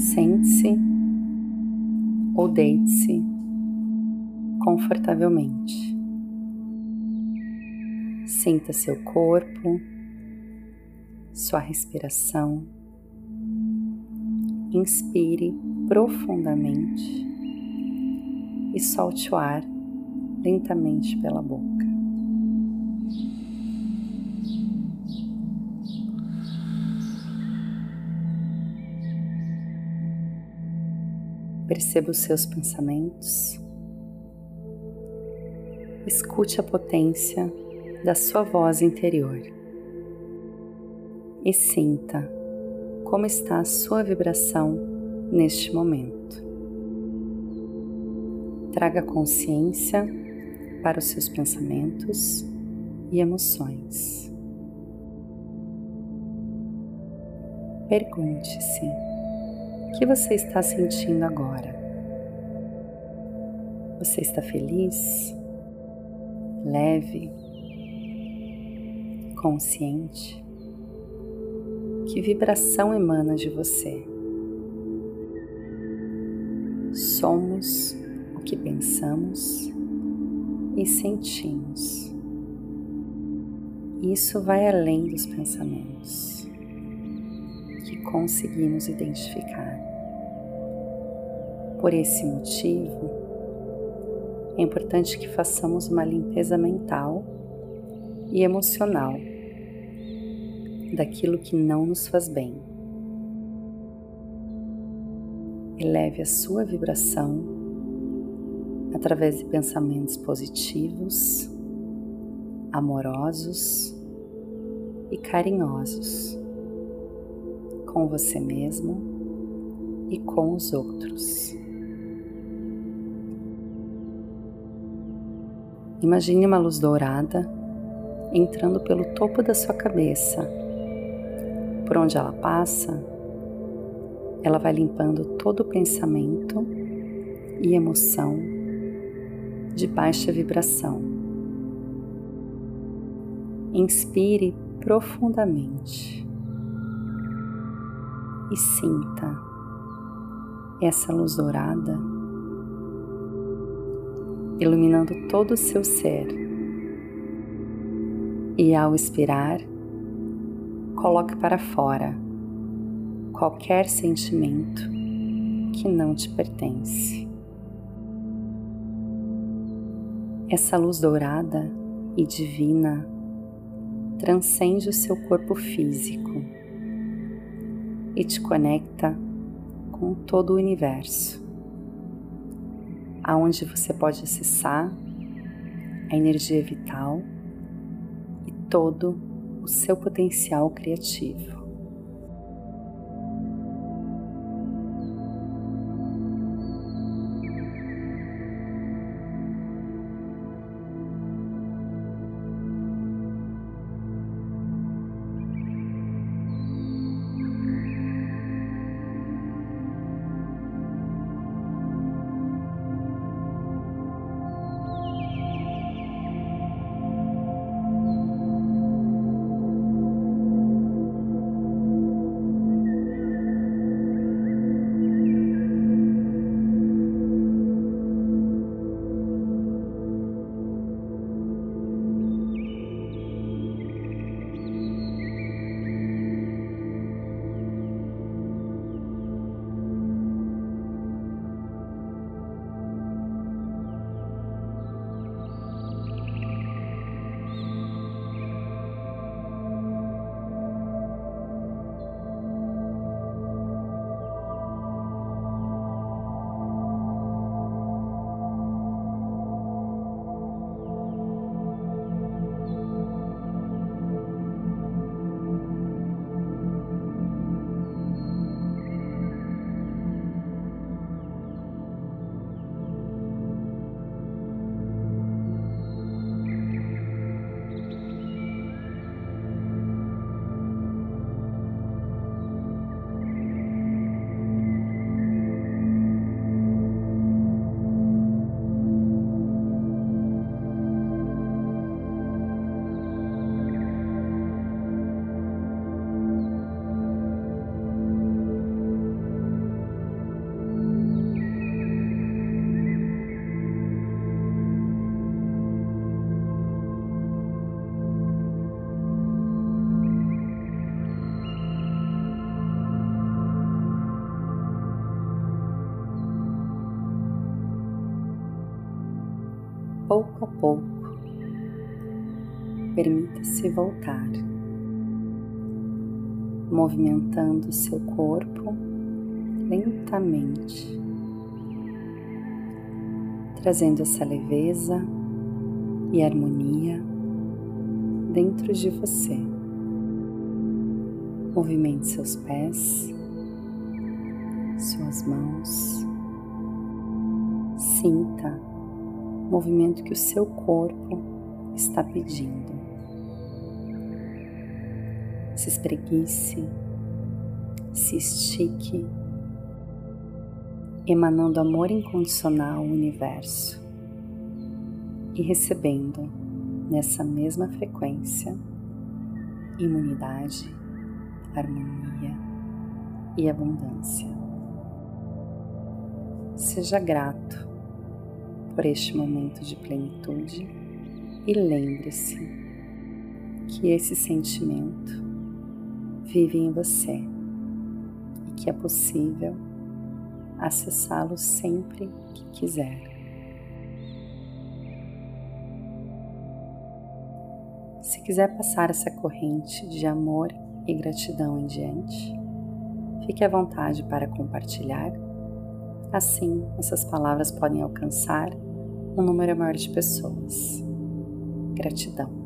Sente-se ou deite-se confortavelmente. Sinta seu corpo, sua respiração. Inspire profundamente e solte o ar lentamente pela boca. Perceba os seus pensamentos. Escute a potência da sua voz interior e sinta como está a sua vibração neste momento. Traga consciência para os seus pensamentos e emoções. Pergunte-se: que você está sentindo agora? Você está feliz? Leve? Consciente? Que vibração emana de você? Somos o que pensamos e sentimos. Isso vai além dos pensamentos conseguimos identificar. Por esse motivo, é importante que façamos uma limpeza mental e emocional daquilo que não nos faz bem. Eleve a sua vibração através de pensamentos positivos, amorosos e carinhosos com você mesmo e com os outros. Imagine uma luz dourada entrando pelo topo da sua cabeça por onde ela passa, ela vai limpando todo o pensamento e emoção de baixa vibração. Inspire profundamente e sinta essa luz dourada iluminando todo o seu ser. E ao expirar, coloque para fora qualquer sentimento que não te pertence. Essa luz dourada e divina transcende o seu corpo físico e te conecta com todo o universo, aonde você pode acessar a energia vital e todo o seu potencial criativo. Pouco a pouco, permita-se voltar, movimentando seu corpo lentamente, trazendo essa leveza e harmonia dentro de você. Movimente seus pés, suas mãos. Sinta movimento que o seu corpo está pedindo. Se espreguice, se estique, emanando amor incondicional ao universo e recebendo nessa mesma frequência imunidade, harmonia e abundância. Seja grato por este momento de plenitude e lembre-se que esse sentimento vive em você e que é possível acessá-lo sempre que quiser. Se quiser passar essa corrente de amor e gratidão em diante, fique à vontade para compartilhar. Assim, essas palavras podem alcançar um número maior de pessoas. Gratidão.